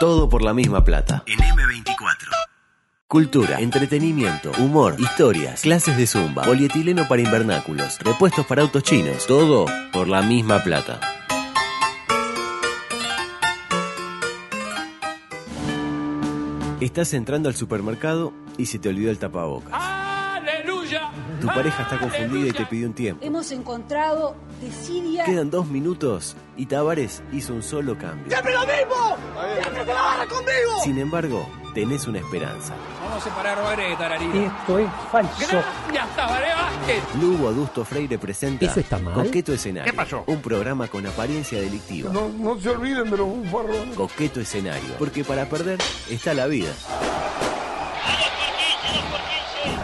Todo por la misma plata. En M24. Cultura, entretenimiento, humor, historias, clases de zumba, polietileno para invernáculos, repuestos para autos chinos. Todo por la misma plata. Estás entrando al supermercado y se te olvidó el tapabocas. Tu pareja está confundida y te pidió un tiempo. Hemos encontrado desidia. Quedan dos minutos y Tavares hizo un solo cambio. ¡Siempre lo mismo! ¡Siempre se la barra conmigo! Sin embargo, tenés una esperanza. Vamos a separar a Tararina. Esto es falso. Ya está, Vale Vázquez. Lugo Adusto Freire presenta ¿Eso está mal? Coqueto Escenario. ¿Qué pasó? Un programa con apariencia delictiva. No, no se olviden de los bufarrones. Coqueto Escenario. Porque para perder está la vida.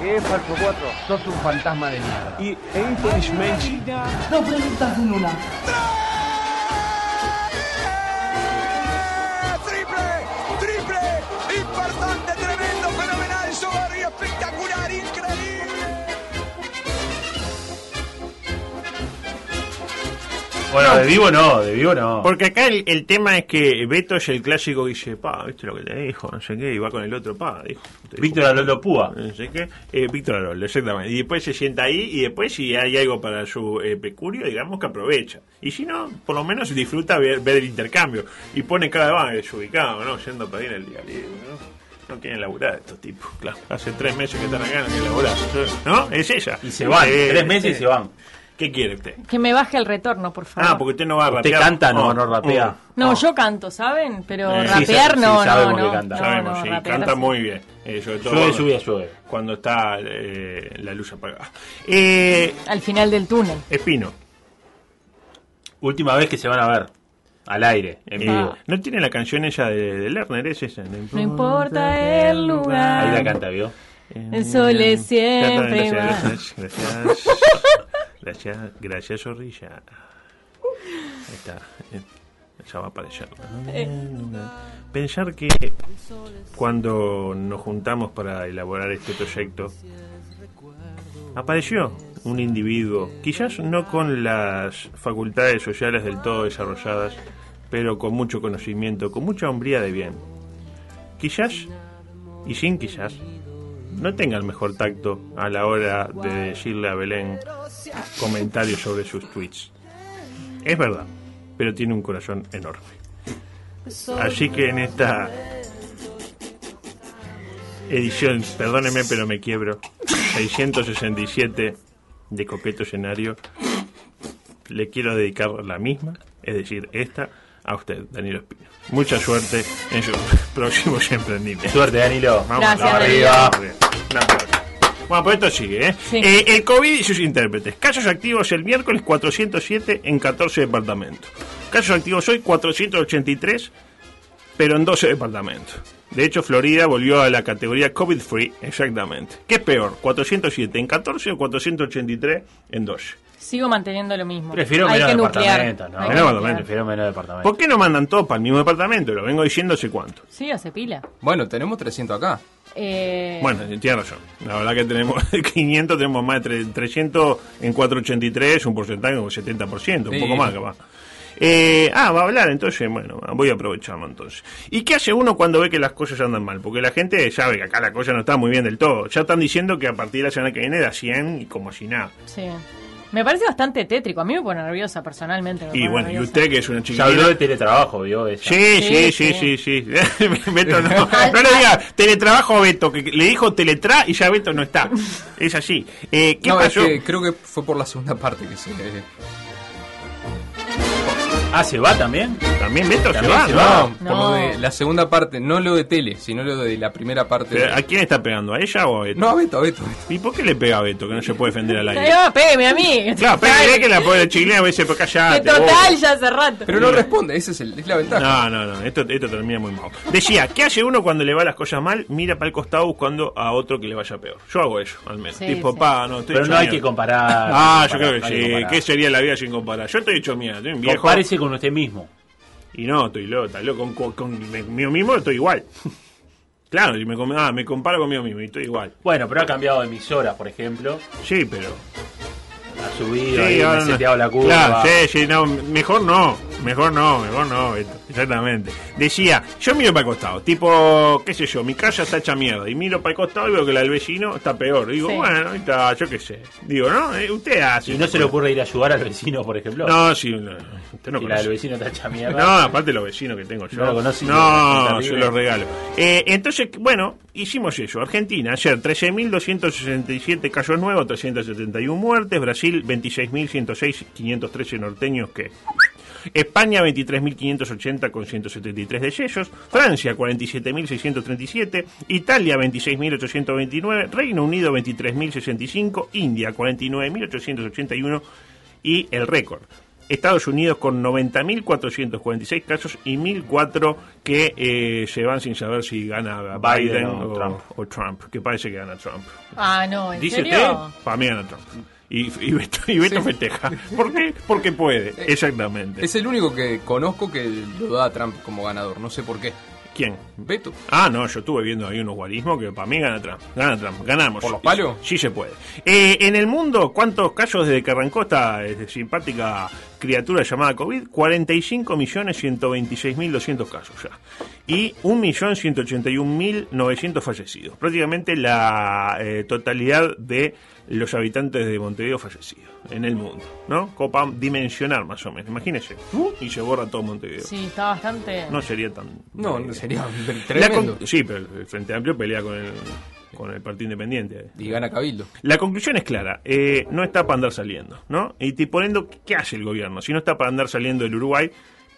¿Qué falso 4? Sos un fantasma de mierda. Y infelizmente No preguntas en una. Bueno, de vivo no, de vivo no. Porque acá el, el tema es que Beto es el clásico que dice, pa, ¿viste lo que te dijo? No sé qué, y va con el otro, pa, dijo. Víctor Aroldo Púa. No sé qué. Eh, Víctor Aroldo, exactamente. Y después se sienta ahí y después si hay algo para su eh, pecurio, digamos que aprovecha. Y si no, por lo menos disfruta ver, ver el intercambio. Y pone cada vez desubicado, ¿no? Yendo a pedir el día libre, ¿no? No quieren laburar estos tipos, claro. Hace tres meses que están acá, no quieren laburar. ¿No? Es ella. Y se van, Eh, tres meses y eh, se van. ¿Qué quiere usted? Que me baje el retorno, por favor. Ah, porque usted no va a ¿Usted rapear. canta? No, Oh, no rapea. oh. No, Oh. yo canto, ¿saben? Pero Eh, rapear sí, no, no, sabemos no. que canta. no, Sabemos, no, sí, rapear canta sí. muy bien. eh, sobre todo Llueve, cuando, lluvia, llueve. cuando está eh, la luz apagada. Eh, Al final del túnel. Espino, Última vez que se van a ver. Al aire, en eh, vivo. ¿no tiene la canción ella de, de Lerner? ¿Es esa? No importa el lugar. Ahí la canta, ¿vio? El sol es siempre Gracias, gracias, gracias, gracias, Zorrilla. Ahí está. eh, Ya va a aparecer. Pensar que cuando nos juntamos para elaborar este proyecto, apareció un individuo, quizás no con las facultades sociales del todo desarrolladas, pero con mucho conocimiento, con mucha hombría de bien. Quizás, y sin quizás, no tenga el mejor tacto a la hora de decirle a Belén comentarios sobre sus tweets. Es verdad, pero tiene un corazón enorme. Así que en esta edición, perdóneme pero me quiebro, 667 de Coqueto Escenario, le quiero dedicar la misma, es decir, esta, a usted, Danilo Espino. Mucha suerte en sus próximos emprendimientos. Suerte, Danilo. Vamos Gracias, arriba. Danilo. Un aplauso. Bueno, pues esto sigue, ¿eh? Sí. Eh, El COVID y sus intérpretes. Casos activos el miércoles 407 en 14 departamentos. Casos activos hoy 483, pero en 12 departamentos. De hecho, Florida volvió a la categoría COVID-free, exactamente. ¿Qué es peor, 407 en 14 o 483 en 12? Sigo manteniendo lo mismo. Prefiero Hay menos que nuclear. departamento. Prefiero menos. ¿Por qué no mandan todos para el mismo departamento? Lo vengo diciendo hace cuánto. Sí, hace pila. Bueno, tenemos 300 acá. Eh, Bueno, tiene razón. La verdad que tenemos 500, tenemos más de tre- 300 en 483, un porcentaje como 70%, un Sí. poco más capaz. Eh, ah, va a hablar, entonces, bueno, voy a aprovecharlo entonces. ¿Y qué hace uno cuando ve que las cosas andan mal? Porque la gente sabe que acá la cosa no está muy bien del todo. Ya están diciendo que a partir de la semana que viene da 100 y como si nada. sí. Me parece bastante tétrico. A mí me pone nerviosa personalmente. me Y bueno, y usted que es una Ya chiquita. habló de teletrabajo, ¿vio? Ella. Sí, sí, Sí, sí, sí, sí. Beto no. No le diga teletrabajo a Beto, que le dijo teletra y ya Beto no está. Es así. Eh, ¿Qué no, pasó? es que creo que fue por la segunda parte que se... Ah, ¿se va también? También Beto se va, se ¿no? va. No, por lo de la segunda parte, no lo de tele, sino lo de la primera parte. Pero, ¿A quién está pegando? ¿A ella o a Beto? No, a Beto, a Beto, a Beto. ¿Y por qué le pega a Beto que no se puede defender al aire? Ay, va, pégame a mí. Claro, pégale que la pobre chilena a veces por Que callate. total, vos. ya hace rato. Pero no responde, esa es, el- es la ventaja. No, no, no, esto, esto termina muy mal. Decía, ¿qué hace uno cuando le va las cosas mal? Mira para el costado buscando a otro que le vaya peor. Yo hago eso, al menos. Sí, tipo, sí. pa, no, estoy Pero no hay mierda. que comparar. Ah, no yo creo que no sí. comparar. ¿Qué sería la vida sin comparar? Yo estoy hecho mierda, estoy un viejo. Compárese con usted mismo. Y no, estoy loco, está loco. Con, con, con- conmigo mismo estoy igual. claro, y me, ah, me comparo conmigo mismo y estoy igual. Bueno, pero ha cambiado de emisoras, por ejemplo. Sí, pero. Ha subido, Sí, ahí, me no- seteado la curva. Claro, sí, sí, no, mejor no. Mejor no, mejor no, Beto, exactamente. Decía, yo miro para el costado, tipo, qué sé yo, mi casa está hecha mierda, y miro para el costado y veo que la del vecino está peor. Digo, Sí. bueno, ahí está, yo qué sé. Digo, ¿no? Eh, usted hace. ¿Y no se le ocurre ir a ayudar al vecino, por ejemplo? No, sí, no, usted no si la conoce. del vecino está hecha mierda. No, aparte los vecinos que tengo yo. No lo conocí, No, no, se terrible. los regalo. Eh, entonces, bueno, hicimos eso. Argentina, ayer 13.267 casos nuevos, 371 muertes. Brasil, 26.106, 513 norteños que... España 23.580 con 173 decesos, Francia 47.637, Italia 26.829, Reino Unido 23.065, India 49.881 y el récord. Estados Unidos con 90.446 casos y 1.004 que eh, se van sin saber si gana Biden, Biden o o, Trump. o Trump, que parece que gana Trump. Ah, no, ¿en ¿Dice serio? usted? Para mí gana Trump. Y, y Beto, y Beto festeja. ¿Por qué? Porque puede, exactamente. Es el único que conozco que lo da a Trump como ganador. No sé por qué. ¿Quién? Beto. Ah, no, yo estuve viendo ahí unos guarismos que para mí gana Trump. Gana Trump, ganamos. ¿Por los palos? Sí se puede. Eh, en el mundo, ¿cuántos casos desde que arrancó esta eh, simpática criatura llamada COVID? 45.126.200 casos ya. Y 1.181.900 fallecidos. Prácticamente la eh, totalidad de los habitantes de Montevideo fallecidos en el mundo, ¿no? Copa dimensionar más o menos. Imagínese. Uh, y se borra todo Montevideo. Sí, está bastante... No sería tan... No, no sería tremendo. con- sí, pero el Frente Amplio pelea con el, con el Partido Independiente. Y gana Cabildo. La conclusión es clara, eh, no está para andar saliendo, ¿no? Y te poniendo, ¿qué hace el gobierno? Si no está para andar saliendo del Uruguay,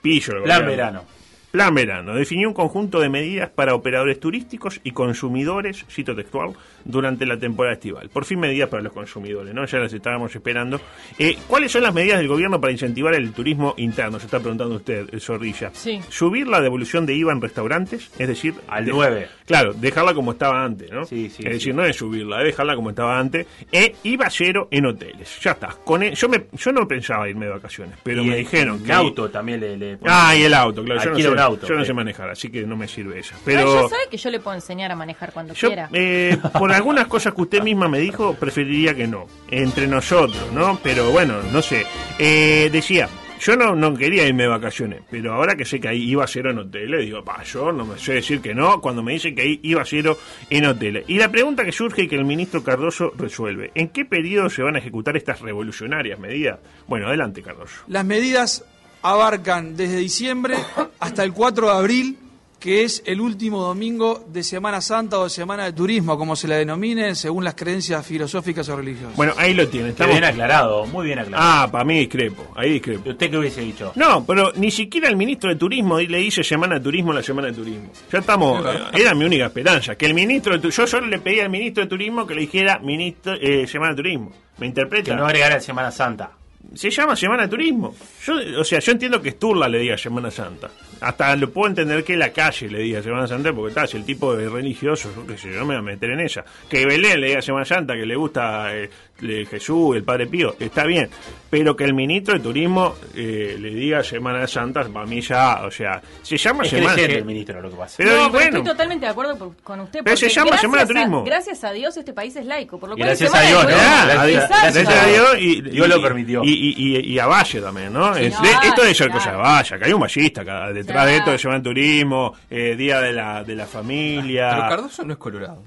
pillo el Plan gobierno. verano. Plan verano. Definió un conjunto de medidas para operadores turísticos y consumidores, cito textual, durante la temporada estival. Por fin medidas para los consumidores, ¿no? Ya las estábamos esperando. Eh, ¿Cuáles son las medidas del gobierno para incentivar el turismo interno? Se está preguntando usted, eh, Zorrilla. Sí. Subir la devolución de IVA en restaurantes, es decir... Al de- 9. Claro, dejarla como estaba antes, ¿no? Sí, sí, Es decir, sí. no es subirla, es dejarla como estaba antes. E IVA cero en hoteles. Ya está. Con e- yo, me, yo no pensaba irme de vacaciones, pero Y me el- dijeron el que... auto también le... le Ah, y el auto, claro. Yo no, sé, un auto, yo no sé manejar, así que no me sirve esa. Pero ya sabe que yo le puedo enseñar a manejar cuando yo, quiera. eh, por algunas cosas que usted misma me dijo, preferiría que no. Entre nosotros, ¿no? Pero bueno, no sé. Eh, decía, yo no, no quería irme de vacaciones, pero ahora que sé que ahí iba cero en hoteles, digo, pa, yo no me sé decir que no cuando me dicen que ahí iba cero en hoteles. Y la pregunta que surge y que el ministro Cardoso resuelve, ¿en qué periodo se van a ejecutar estas revolucionarias medidas? Bueno, adelante, Cardoso. Las medidas abarcan desde diciembre hasta el 4 de abril, que es el último domingo de Semana Santa o de Semana de Turismo, como se la denomine, según las creencias filosóficas o religiosas. Bueno, ahí lo tiene. Está estamos- bien aclarado, muy bien aclarado. Ah, para mí discrepo, ahí discrepo. ¿Y usted qué hubiese dicho? No, pero ni siquiera el ministro de Turismo le dice semana de turismo a la semana de turismo. Ya estamos, era mi única esperanza, que el ministro de tu- yo solo le pedí al ministro de Turismo que le dijera ministro eh, semana de turismo. ¿Me interpreta? Que no agregara Semana Santa. Se llama Semana de Turismo. Yo, o sea, yo entiendo que Sturla le diga Semana Santa. Hasta lo puedo entender que la calle le diga Semana Santa, porque está, si el tipo es religioso, yo qué sé, yo no me voy a meter en ella. Que Belén le diga Semana Santa, que le gusta eh, le- Jesús, el Padre Pío, está bien. Pero que el ministro de Turismo eh, le diga Semana Santa, para mí ya, o sea, se llama Es Semana creyente el ministro, lo que pasa. Pero no, pero bueno, estoy totalmente de acuerdo por- con usted. Pero se llama gracias Semana de a- Turismo. gracias a Dios este país es laico, por lo cual Gracias a Dios, ¿no? Gracias- a Dios y, Dios lo permitió. Y, y- y- y a Valle también, ¿no? Sí, Es- no, de- esto de claro. Valle, que hay un vallista acá, detrás Claro. de esto de Semana de Turismo, eh, Día de la, de la Familia. Pero Cardoso no es colorado.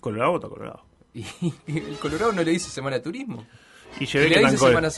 Colorado está colorado. Y el colorado no le dice Semana de Turismo. Y se ¿Y que?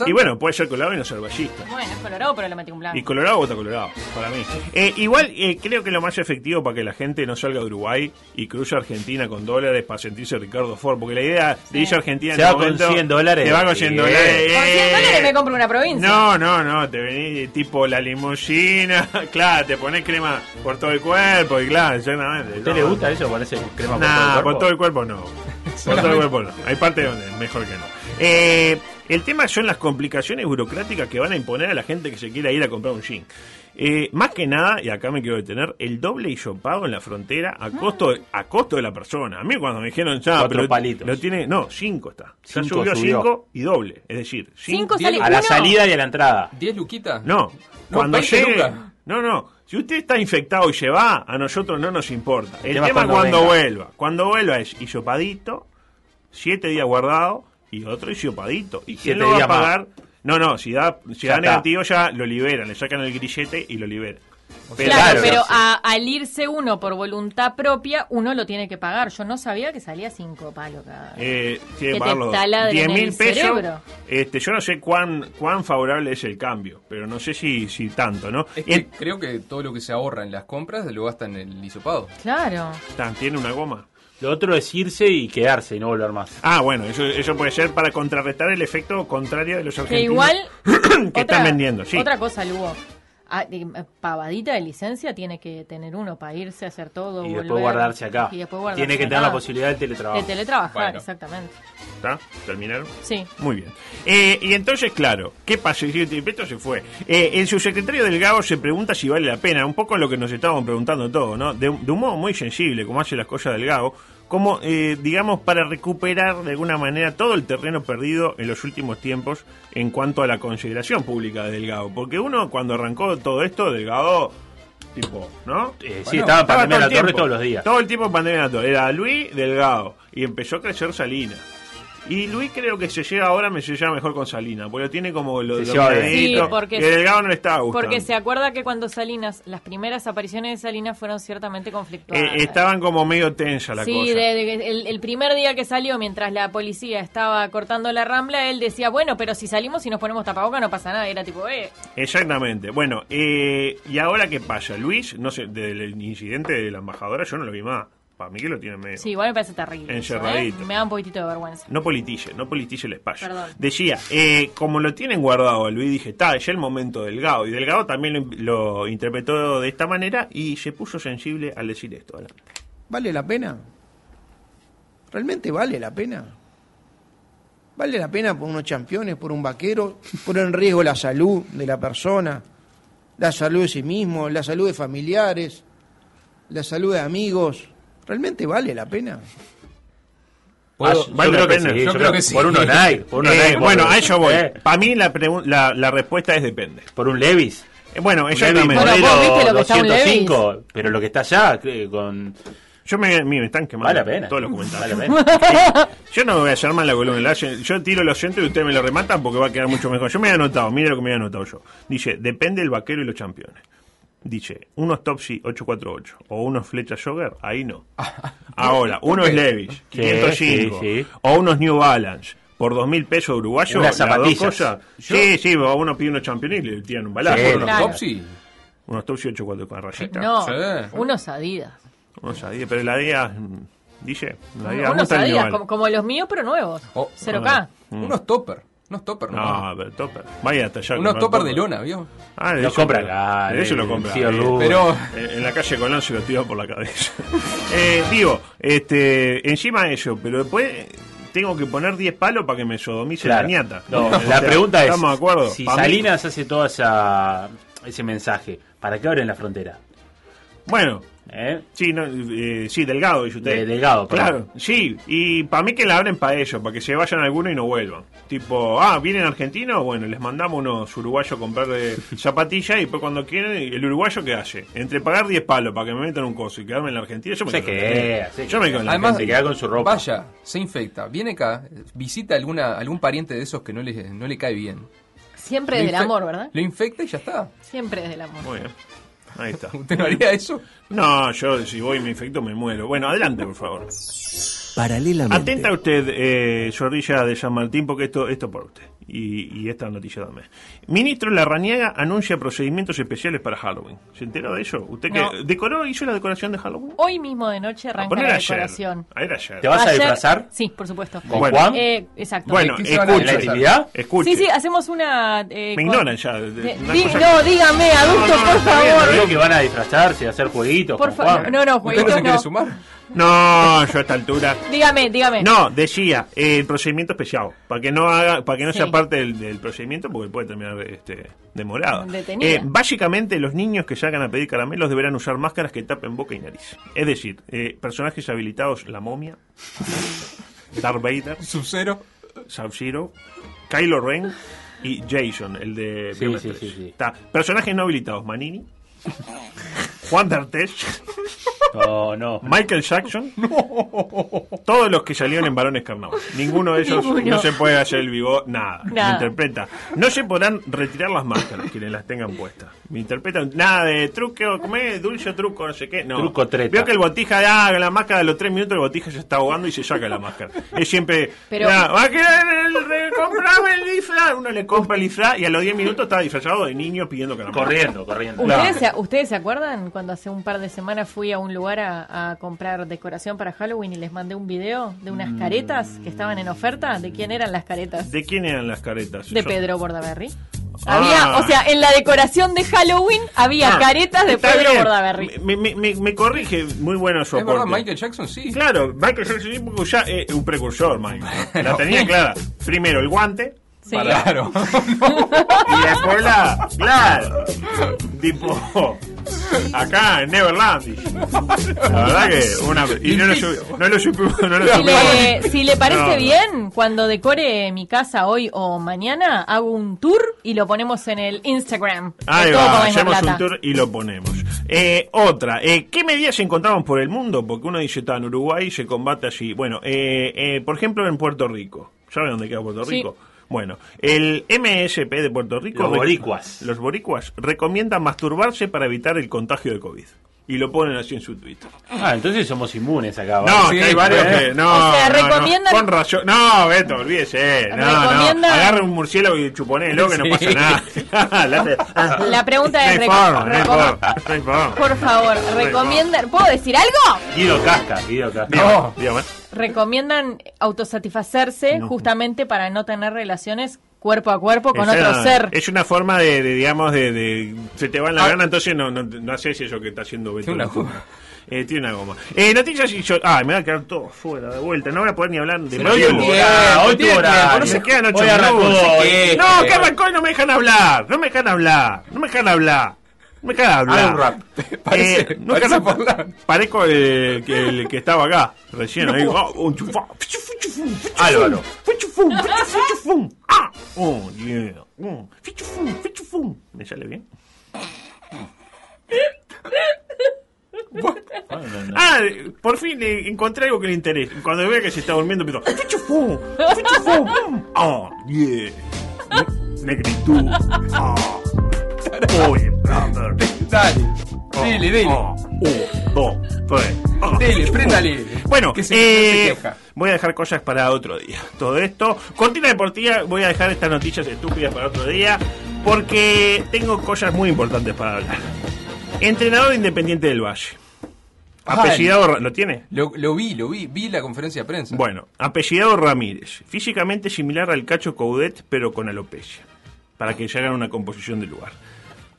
Y bueno, puede ser colorado y no ser vallista. Bueno, es colorado, pero le metí un blanco. Y Colorado vota Colorado, para mí. Eh, igual eh, creo que lo más efectivo para que la gente no salga de Uruguay y cruce a Argentina con dólares para sentirse Ricardo Ford, porque la idea de irse a Argentina en Se va con momento, 100 dólares. Te va con 100 Sí. dólares. Con 100 Eh, dólares me compro una provincia. No, no, no, te venís tipo la limusina, claro, te pones crema por todo el cuerpo y claro, exactamente. ¿A usted no. le gusta eso? Ponerse crema por todo Nah, el por cuerpo? todo el cuerpo no. Por todo el cuerpo no. Hay partes donde es mejor que no. Eh, el tema son las complicaciones burocráticas que van a imponer a la gente que se quiera ir a comprar un jean. Eh, más que nada, y acá me quiero detener, el doble hisopado en la frontera a costo de, a costo de la persona. A mí cuando me dijeron ya, Cuatro pero palitos. lo tiene, no, cinco está. Ya Cinco subió, subió. cinco y doble, es decir, Cinco sale A la uno. salida y a la entrada. ¿10 luquitas? no, No, cuando 20 llegue, lucas. no, no. Si usted está infectado y se va, a nosotros no nos importa. El tema es cuando cuando venga. vuelva. Cuando vuelva es hisopadito, siete días guardado y otro hisopadito. ¿Y quién lo va a pagar? No, no, si da, si Ya da negativo ya lo liberan, le sacan el grillete y lo liberan. Pero- Claro, pero a- al irse uno por voluntad propia, uno lo tiene que pagar. Yo no sabía que salía cinco palos cada Eh, tiene Que te pagar los dos. taladren 10 mil pesos. cerebro. Este, yo no sé cuán, cuán favorable es el cambio, pero no sé si, si tanto, ¿no? Es que el- creo que todo lo que se ahorra en las compras lo gasta en el hisopado. Claro. tan, tiene una goma. Lo otro es irse y quedarse y no volver más. Ah, bueno, eso, eso puede ser para contrarrestar el efecto contrario de los Que argentinos. igual. que están vendiendo, sí. Otra cosa, Lugo. Ah, de- pavadita de licencia tiene que tener uno para irse a hacer todo. Y volver, después guardarse acá. Y después guardarse Tiene que tener acá. la posibilidad del teletrabajo. De teletrabajar, Bueno. exactamente. ¿Está? ¿Terminaron? Sí. Muy bien. Eh, y entonces, claro, ¿qué pasa? Y Esto se fue. Eh, el subsecretario Delgado se pregunta si vale la pena, un poco lo que nos estábamos preguntando todos, ¿no? De, de un modo muy sensible, como hace las cosas Delgado, como, eh, digamos, para recuperar de alguna manera todo el terreno perdido en los últimos tiempos en cuanto a la consideración pública de Delgado. Porque uno, cuando arrancó todo esto, Delgado, tipo, ¿no? Eh, sí, estaba pandemia todo la torre tiempo. todos los días. Todo el tiempo pandemia de la torre. Era Luis Delgado. Y empezó a crecer Salina. Y Luis creo que se lleva ahora, me se lleva mejor con Salina. Porque lo tiene como lo dominadito, Sí, porque- que Delgado no le estaba gustando. Porque se acuerda que cuando Salinas, las primeras apariciones de Salinas fueron ciertamente conflictuadas. Eh, estaban como medio tensa la Sí, cosa. de- de- el, el primer día que salió, mientras la policía estaba cortando la rambla, él decía, bueno, pero si salimos y nos ponemos tapaboca no pasa nada. Era tipo, eh, Exactamente. Bueno, eh, ¿y ahora qué pasa? Luis, no sé, del incidente de la embajadora yo no lo vi más. Para mí que lo tiene medio. sí, igual me parece terrible. eso, ¿eh? Encerradito. Me da un poquitito de vergüenza. No politice, no politice el espacio. Perdón. Decía, eh, como lo tienen guardado a Luis, dije, está, ya el momento Delgado. Y Delgado también lo, lo interpretó de esta manera y se puso sensible al decir esto. Adelante. ¿Vale la pena? ¿Realmente vale la pena? ¿Vale la pena por unos campeones, por un vaquero, poner en riesgo la salud de la persona, la salud de sí mismo, la salud de familiares, la salud de amigos? ¿Realmente vale la pena? ¿Puedo? Ah, yo ¿Vale la creo pena? sí, Yo yo creo creo que que sí. Por por unos Eh, bueno, a eso voy. eh, Para mí la, la, la respuesta es depende. por un Levis. Eh, bueno, Un Levis. Bueno, viste lo que está un 205, pero lo que está allá con Yo me, están quemando Vale la pena. todos los comentarios. Vale la pena. Yo no me voy a hacer mal la columna. Yo tiro los centros y ustedes me lo rematan porque va a quedar mucho mejor. Yo me he anotado, mira lo que me he anotado yo. Dice, depende el vaquero y los campeones. Dice, unos Topsy 848 o unos Flecha Jogger, ahí no. Ahora, unos qué? Levis 505 sí, sí. o unos New Balance por dos mil pesos uruguayos, Unas las dos cosas. Sí, sí, uno pide unos champions y le tiran un balazo. Sí, Unos- ¿Unos Claro. Topsy? Unos Topsy 84 con rayita. No, Sí. unos Adidas. Unos Adidas, pero la Adidas, dice, la Adidas, ¿cómo unos Adidas, como, como los míos, pero nuevos. Oh, 0K. Mm. Unos topper. Unos topper, ¿no? No, pero topper. Vaya hasta allá. Unos topper de lona, ¿vio? Ah, de Lo eso compra de eso lo compra. Eh. Pero en, en la calle Colón se lo tiró por la cabeza. eh, digo, este, encima de eso, pero después tengo que poner 10 palos para que me sodomice Claro. la ñata. No, O la sea, pregunta es, ¿Estamos de acuerdo? si Pa' mí- Salinas hace todo esa, ese mensaje, ¿para qué abren la frontera? Bueno, ¿Eh? sí, no, eh, sí, Delgado, dice usted. De- Delgado, perdón. Claro, sí, y para mí que la abren para ellos, para que se vayan algunos y no vuelvan. Tipo, ah, vienen argentinos, bueno, les mandamos unos uruguayos a comprar de zapatillas y después cuando quieren, el uruguayo ¿qué hace? Entre pagar 10 palos para que me metan un coso y quedarme en la Argentina, yo me quedo queda, se Yo me quedo en la Además, se queda con su ropa. Vaya, se infecta, viene acá, visita alguna algún pariente de esos que no le, no le cae bien. Siempre Lo desde el amor, ¿verdad? Lo infecta y ya está. Siempre desde el amor. Muy bien. Ahí está. ¿Usted no haría eso? No, yo si voy y me infecto me muero. Bueno, adelante, por favor. Paralelamente. Atenta usted, eh, Zorrilla de San Martín, porque esto esto por usted. Y, y esta noticia también. Ministro Larrañaga anuncia procedimientos especiales para Halloween. ¿Se enteró de eso? ¿Usted No. que decoró, hizo la decoración de Halloween? Hoy mismo de noche arranca Poner la decoración. Ayer, ayer. ¿Te vas a Ayer- disfrazar? Sí, por supuesto. ¿Con Bueno. Juan? Eh, exacto. Bueno, ¿Qué se van a ¿En la escuche. Sí, sí, hacemos una... eh, Me ignoran ya. de- di- no, que- dígame, adulto, No, no, por favor. Digo que van a disfrazarse, a hacer jueguitos Por con favor. Juan. No, no, ¿Usted no jueguitos se quiere sumar? No, yo a esta altura. Dígame, dígame. No, decía, eh, el procedimiento especial, para que no haga, para que no Sí. sea parte del, del procedimiento, porque puede terminar este, demorado. Eh, básicamente, los niños que salgan a pedir caramelos deberán usar máscaras que tapen boca y nariz. Es decir, eh, personajes habilitados, la momia, Darth Vader, Sub-Zero. Sub-Zero, Kylo Ren y Jason, el de Sí, sí, 13. sí, sí. Está. Personajes no habilitados, Manini, Juan D'Artes, No, no. Michael Jackson. Todos los que salieron en Varones Carnaval. Ninguno de ellos Ninguno. no se puede hacer el vivo, nada. Nada. Me interpreta. No se podrán retirar las máscaras quienes las tengan puestas. Me interpretan nada de truque o comer dulce truco, no sé qué. No. Truco treta. Veo que el botija, ah, la máscara de los tres minutos, el botija se está ahogando y se saca la máscara. Es siempre, Pero- "Ah, va a querer el, el- comprame el disfraz. Uno le compra el disfraz y a los 10 minutos está disfrazado de niño pidiendo caramelo. Corriendo, corriendo. ¿Ustedes, se, ¿Ustedes se acuerdan cuando hace un par de semanas fui a un lugar a, a comprar decoración para Halloween y les mandé un video de unas caretas que estaban en oferta? ¿De quién eran las caretas? ¿De quién eran las caretas? De Yo- Pedro Bordaberry. Ah. Había, o sea, en la decoración de Halloween había Ah, caretas de Pedro bien. Bordaberry. Me, me- me- me corrige, muy bueno su Es verdad, aporte. Michael Jackson sí. Claro, Michael Jackson sí, porque ya es un precursor, Michael. La tenía clara. Primero el guante. Sí. Claro. Y después la. Claro. Tipo. Acá en Neverland. La verdad que una. Y no lo, sup- no lo supimos. No lo Si le, si le parece No. bien, cuando decore mi casa hoy o mañana, hago un tour y lo ponemos en el Instagram. Ahí va, hacemos un tour y lo ponemos. Eh, otra, eh, ¿qué medidas encontramos por el mundo? Porque uno dice, está en Uruguay, se combate allí. Bueno, eh, eh, por ejemplo, en Puerto Rico. ¿Saben dónde queda Puerto Sí. Bueno, el MSP de Puerto Rico. Los boricuas. Los boricuas recomiendan masturbarse para evitar el contagio de COVID. Y lo ponen así en su Twitter. Ah, entonces somos inmunes acá. No, ¿vale? que hay varios ¿Eh? que. No, O sea, no, no, recomiendan- con razón. No, Beto, olvídese. No, no. Recomiendan- Agarre un murciélago y chuponelo que no Sí. pasa nada. La pregunta es, No no recom- no hay forma. por favor, recomiendan, ¿puedo decir algo? Guido Casca, Guido Casca. Dígame, dígame. Recomiendan autosatisfacerse justamente para no tener relaciones cuerpo a cuerpo con Es otro una- ser. Es una forma de, de, digamos, de, de- Se te va en la gana, entonces no, no, no haces eso que está haciendo Beto. Tiene una goma. Eh, tiene una goma. Eh, noticias y yo. Ah, me va a quedar todo fuera de vuelta. No voy a poder ni hablar de Pero hoy hoy. No se quedan ocho minutos. No, que arrancó y no me dejan hablar. No me dejan hablar. No me dejan hablar. No me dejan hablar. Un rap. Parece- Eh, no parece Forlán. Parezco el, que- el que estaba acá recién. ahí. Oh, un chufá. Álvaro. Fichufum, fichufum, fichufum. Ah, oh, yeah. Mm. ¿Me sale bien? No, no, no. Ah, por fin eh, encontré algo que le interesa. Cuando vea que se está durmiendo, empiezo. Fichufum, fichufum. Oh, yeah. Ne- Negritud. Ah. Oye, brother. Dale. Dele, dele. Ah, un, dos, tres. Dele, préndale. Bueno, Que se, eh, se voy a dejar cosas para otro día. Todo esto, cortina deportiva, voy a dejar estas noticias estúpidas para otro día, porque tengo cosas muy importantes para hablar. Entrenador independiente del Valle. Apellidado, ¿lo tiene? Lo, lo vi, lo vi. Vi la conferencia de prensa. Bueno, apellidado Ramírez, físicamente similar al Cacho Coudet, pero con alopecia, para que se hagan una composición del lugar.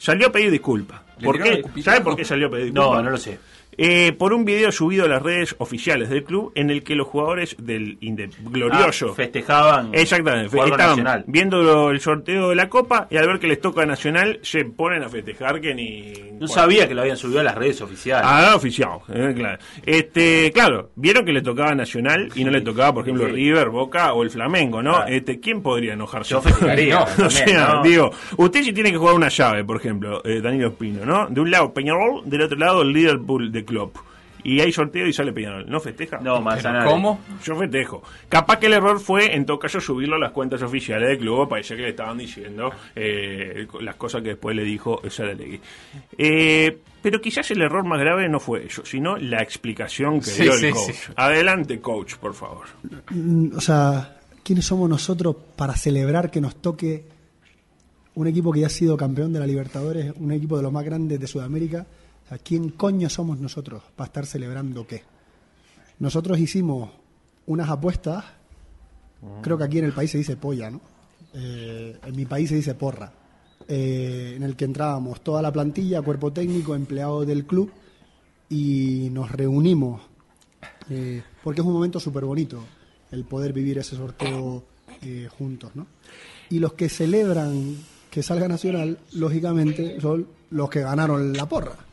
Salió a pedir disculpas. ¿Le ¿Por qué? ¿Sabe por qué salió a pedir disculpas? No, no lo sé. Eh, por un video subido a las redes oficiales del club en el que los jugadores del Inde- glorioso Ah, festejaban. Exactamente, Nacional. viendo el sorteo de la Copa y al ver que les toca Nacional se ponen a festejar que ni... No sabía que lo habían subido a las redes oficiales. Ah, oficial, eh, claro. Este, claro, vieron que le tocaba Nacional y no le tocaba, por ejemplo, Sí. River, Boca o el Flamengo, ¿no? Claro. Este, ¿quién podría enojarse? Yo festejaría. No, o también, sea, ¿no? digo, usted si tiene que jugar una llave, por ejemplo, eh, Danilo Espino, ¿no? De un lado Peñarol, del otro lado el Liverpool de Klopp. Y hay sorteo y sale Peñarol. ¿No festeja? No, Manzanares. ¿Cómo? Yo festejo. Capaz que el error fue, en todo caso, subirlo a las cuentas oficiales del club. Parecía que le estaban diciendo eh, las cosas que después le dijo Saralegui. Eh, pero quizás el error más grave no fue eso, sino la explicación que Sí, dio sí, el coach. sí. Adelante, coach, por favor. O sea, ¿quiénes somos nosotros para celebrar que nos toque un equipo que ya ha sido campeón de la Libertadores, un equipo de los más grandes de Sudamérica? Sea, ¿quién coño somos nosotros para estar celebrando qué? Nosotros hicimos unas apuestas, creo que aquí en el país se dice polla, ¿no? Eh, en mi país se dice porra, eh, en el que entrábamos toda la plantilla, cuerpo técnico, empleados del club, y nos reunimos eh, porque es un momento súper bonito el poder vivir ese sorteo juntos, ¿no? Y los que celebran que salga Nacional, lógicamente, son los que ganaron la porra.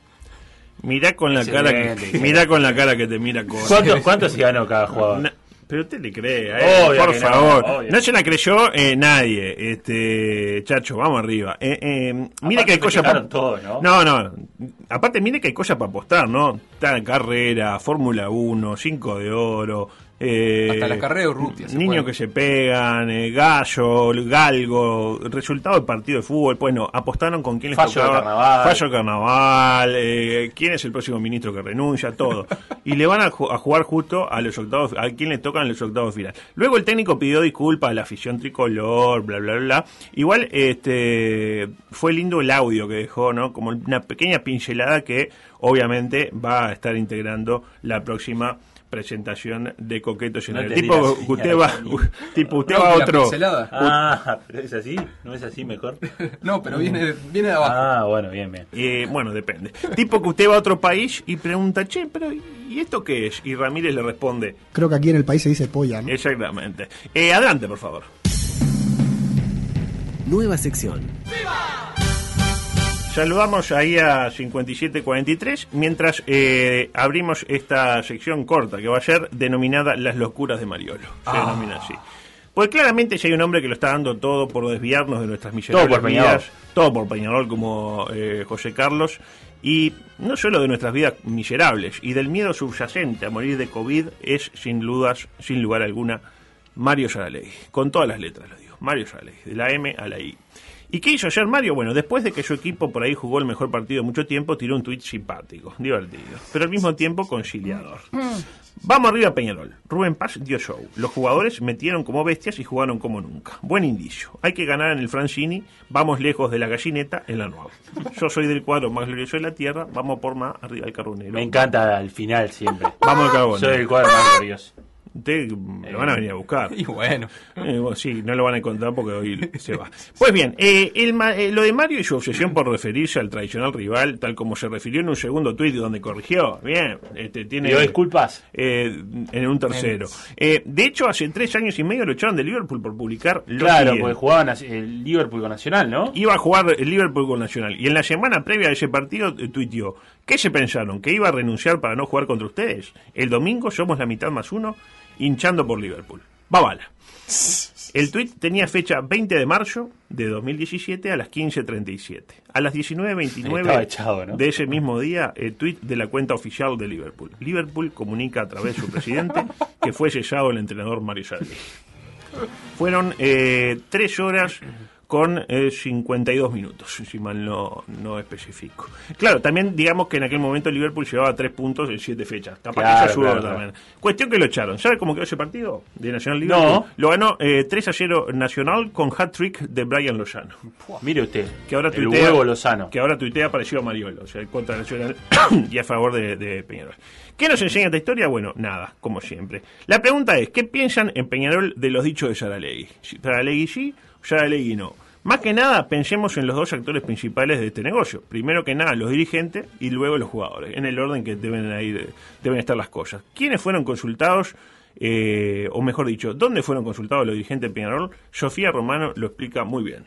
Mirá con la cara que, mirá con la cara que te mira con ¿Cuánto, ¿Cuánto se ganó cada jugador? Na- Pero usted le cree, Obvio por no, favor. No, se la creyó eh, nadie, este chacho, vamos arriba. Eh, eh, mire que hay cosas todo, ¿no? No, no. Aparte, mire que hay cosas para apostar, ¿no? Está carrera, Fórmula 1, 5 de oro. Eh, Hasta la carrera de Urrutia Niños que se pegan, eh, gallo, galgo, resultado del partido de fútbol. Bueno, apostaron con quién les Fallo tocaba. carnaval. Fallo carnaval, eh, quién es el próximo ministro que renuncia, todo. y le van a, ju- a jugar justo a los octavos, a quién le tocan los octavos final. Luego el técnico pidió disculpas a la afición tricolor, bla, bla, bla. Igual, este, fue lindo el audio que dejó, ¿no? Como una pequeña pincelada que obviamente va a estar integrando la próxima presentación de Coquetos en No el tipo la usted va tipo usted No, va a otro. Ah, pero es así, ¿no es así mejor? No, pero viene, viene de abajo. Ah, bueno, bien, bien. Eh, bueno, depende. Tipo que usted va a otro país y pregunta, che, pero ¿y esto qué es? Y Ramírez le responde, Creo que aquí en el país se dice polla, ¿no? exactamente. Eh, adelante, por favor. Nueva sección. Saludamos ahí a 5743 mientras eh, abrimos esta sección corta que va a ser denominada Las locuras de Mariolo. Se denomina así. Pues claramente si hay un hombre que lo está dando todo por desviarnos de nuestras miserables Todo por Peñarol. vidas, todo por Peñarol como eh, José Carlos, y no solo de nuestras vidas miserables, y del miedo subyacente a morir de COVID es sin dudas, sin lugar alguna, Mario Saralegui. Con todas las letras lo digo, Mario Saralegui, de la M a la I. ¿Y qué hizo ayer Mario? Bueno, después de que su equipo por ahí jugó el mejor partido de mucho tiempo, tiró un tuit simpático, divertido, pero al mismo tiempo conciliador. Vamos arriba Peñarol. Rubén Paz dio show. Los jugadores metieron como bestias y jugaron como nunca. Buen indicio. Hay que ganar en el Francini. Vamos lejos de la gallineta en la nueva. Yo soy del cuadro más glorioso de la tierra. Vamos por más arriba del carbonero. Me encanta al final siempre. Vamos al carbonero. Soy el cuadro más glorioso. Mm, lo van a venir a buscar. Y bueno. Eh, bueno, sí, no lo van a encontrar porque hoy se va. Pues bien, eh, el ma- eh, lo de Mario y su obsesión por referirse al tradicional rival, tal como se refirió en un segundo tuit donde corrigió, bien, este, tiene... ¿Pidió disculpas? eh, en un tercero. Eh, de hecho, hace tres años y medio lo echaron de Liverpool por publicar lo Claro, porque jugaban el Liverpool con Nacional, ¿no? Iba a jugar el Liverpool con Nacional. Y en la semana previa a ese partido eh, tuiteó, ¿qué se pensaron? ¿Que iba a renunciar para no jugar contra ustedes? El domingo somos la mitad más uno, hinchando por Liverpool. Va bala. El tuit tenía fecha 20 de marzo de 2017 a las 15.37. A las Estaba 19.29 echado, ¿no? de ese mismo día, el tuit de la cuenta oficial de Liverpool. Liverpool comunica a través de su presidente que fue cesado el entrenador Mario. Fueron eh, tres horas con eh, 52 minutos, si mal no, no especifico. Claro, también digamos que en aquel momento Liverpool llevaba tres puntos en siete fechas. Capaz Claro, que eso ayudó claro, también. Cuestión que lo echaron. ¿Sabe cómo quedó ese partido de Nacional Liverpool? No. Lo ganó eh, 3 a 0 Nacional con hat-trick de Brian Lozano. Mire usted. Que ahora el tuitea, huevo Lozano. Que ahora tuitea parecido a Mariolo, o sea, contra Nacional y a favor de, de Peñarol. ¿Qué nos enseña esta historia? Bueno, nada, como siempre. La pregunta es, ¿qué piensan en Peñarol de los dichos de Saralegui? Saralegui sí, Saralegui no. Más que nada, pensemos en los dos actores principales de este negocio. Primero que nada, los dirigentes y luego los jugadores, en el orden que deben, ir, deben estar las cosas. ¿Quiénes fueron consultados? Eh, o mejor dicho, ¿dónde fueron consultados los dirigentes de Peñarol? Sofía Romano lo explica muy bien.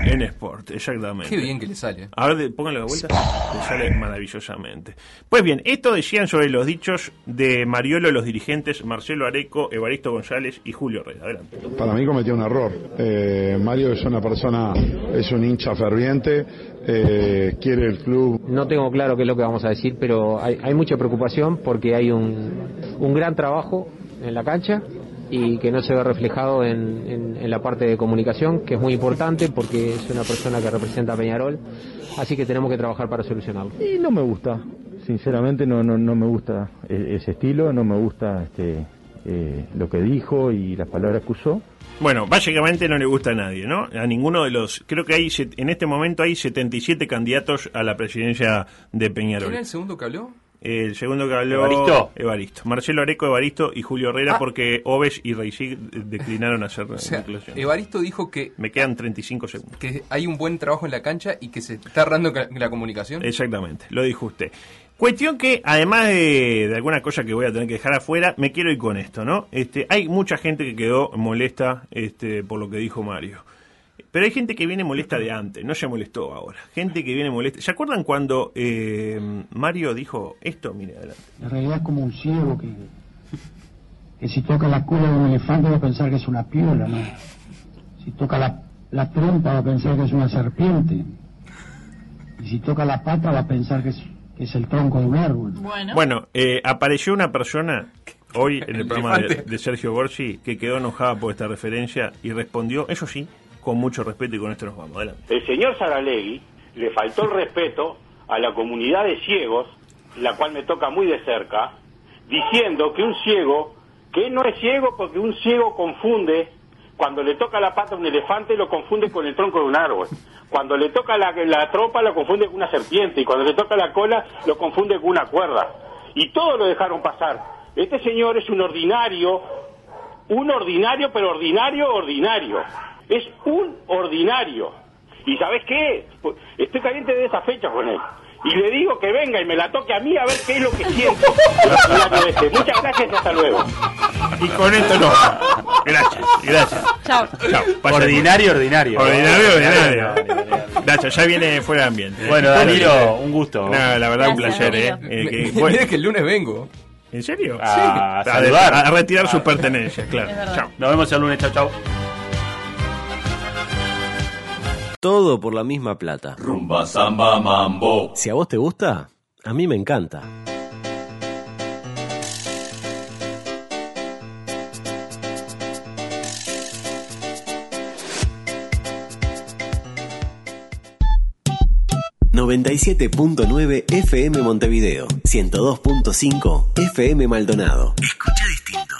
En Sport, exactamente. Qué bien que le sale. A ver, de- pónganlo de vuelta. Le sale maravillosamente. Pues bien, esto decían sobre los dichos de Mariolo los dirigentes Marcelo Areco, Evaristo González y Julio Herrera. Adelante. Para mí cometió un error. Eh, Mario es una persona, es un hincha ferviente, eh, quiere el club. No tengo claro qué es lo que vamos a decir, pero hay, hay mucha preocupación porque hay un, un gran trabajo en la cancha y que no se ve reflejado en, en- en la parte de comunicación, que es muy importante porque es una persona que representa a Peñarol, así que tenemos que trabajar para solucionarlo. Y no me gusta, sinceramente no, no, no me gusta e- ese estilo, no me gusta este, eh, lo que dijo y las palabras que usó. Bueno, básicamente no le gusta a nadie, ¿no? A ninguno de los. Creo que hay en este momento hay 77 candidatos a la presidencia de ¿Quién Peñarol. era el segundo que habló? El segundo que habló. ¿Evaristo? Evaristo. Marcelo Areco, Evaristo y Julio Herrera, Ah. porque Oves y Reisig declinaron hacer O sea. Evaristo dijo que, Me quedan 35 segundos. que hay un buen trabajo en la cancha y que se está errando la comunicación. Exactamente, lo dijo usted. Cuestión que, además de, de alguna cosa que voy a tener que dejar afuera, me quiero ir con esto, ¿no? Este, hay mucha gente que quedó molesta este, por lo que dijo Mario. Pero hay gente que viene molesta de antes, no se molestó ahora. Gente que viene molesta. ¿Se acuerdan cuando eh, Mario dijo esto? Mire, adelante. La realidad es como un ciego que, que si toca la cola de un elefante va a pensar que es una piola, ¿no? Si toca la, la trompa va a pensar que es una serpiente. Y si toca la pata va a pensar que es, que es el tronco de un árbol. Bueno, eh, apareció una persona hoy en el El programa de Sergio Gorsi que quedó enojada por esta referencia y respondió, eso sí, con mucho respeto y con esto nos vamos. Adelante. El señor Saralegui le faltó el respeto a la comunidad de ciegos, la cual me toca muy de cerca, diciendo que un ciego, que no es ciego porque un ciego confunde, cuando le toca la pata a un elefante lo confunde con el tronco de un árbol, cuando le toca la, la tropa lo confunde con una serpiente y cuando le toca la cola lo confunde con una cuerda. Y todo lo dejaron pasar. Este señor es un ordinario, un ordinario, pero ordinario, ordinario. Es un ordinario. ¿Y sabes qué? Pues, Estoy caliente de esa fecha con él. Y le digo que venga y me la toque a mí a ver qué es lo que siento. Muchas gracias y hasta luego. Y con esto no. Gracias, gracias. Chao. Chao. Ordinario, ordinario. Ordinario, ordinario. Gracias, ya viene fuera de ambiente. Bueno, Danilo, un gusto. No, la verdad, un placer, ¿eh? Eh, que- Me- bueno. mire que el lunes vengo. ¿En serio? A Sí. saludar. A, a retirar sus pertenencias, claro. Chao. Nos vemos el lunes. Chao, chao. Todo por la misma plata. Rumba, samba, mambo. Si a vos te gusta, a mí me encanta. ...97.9 FM Montevideo... ...102.5 FM Maldonado. Escucha distinto.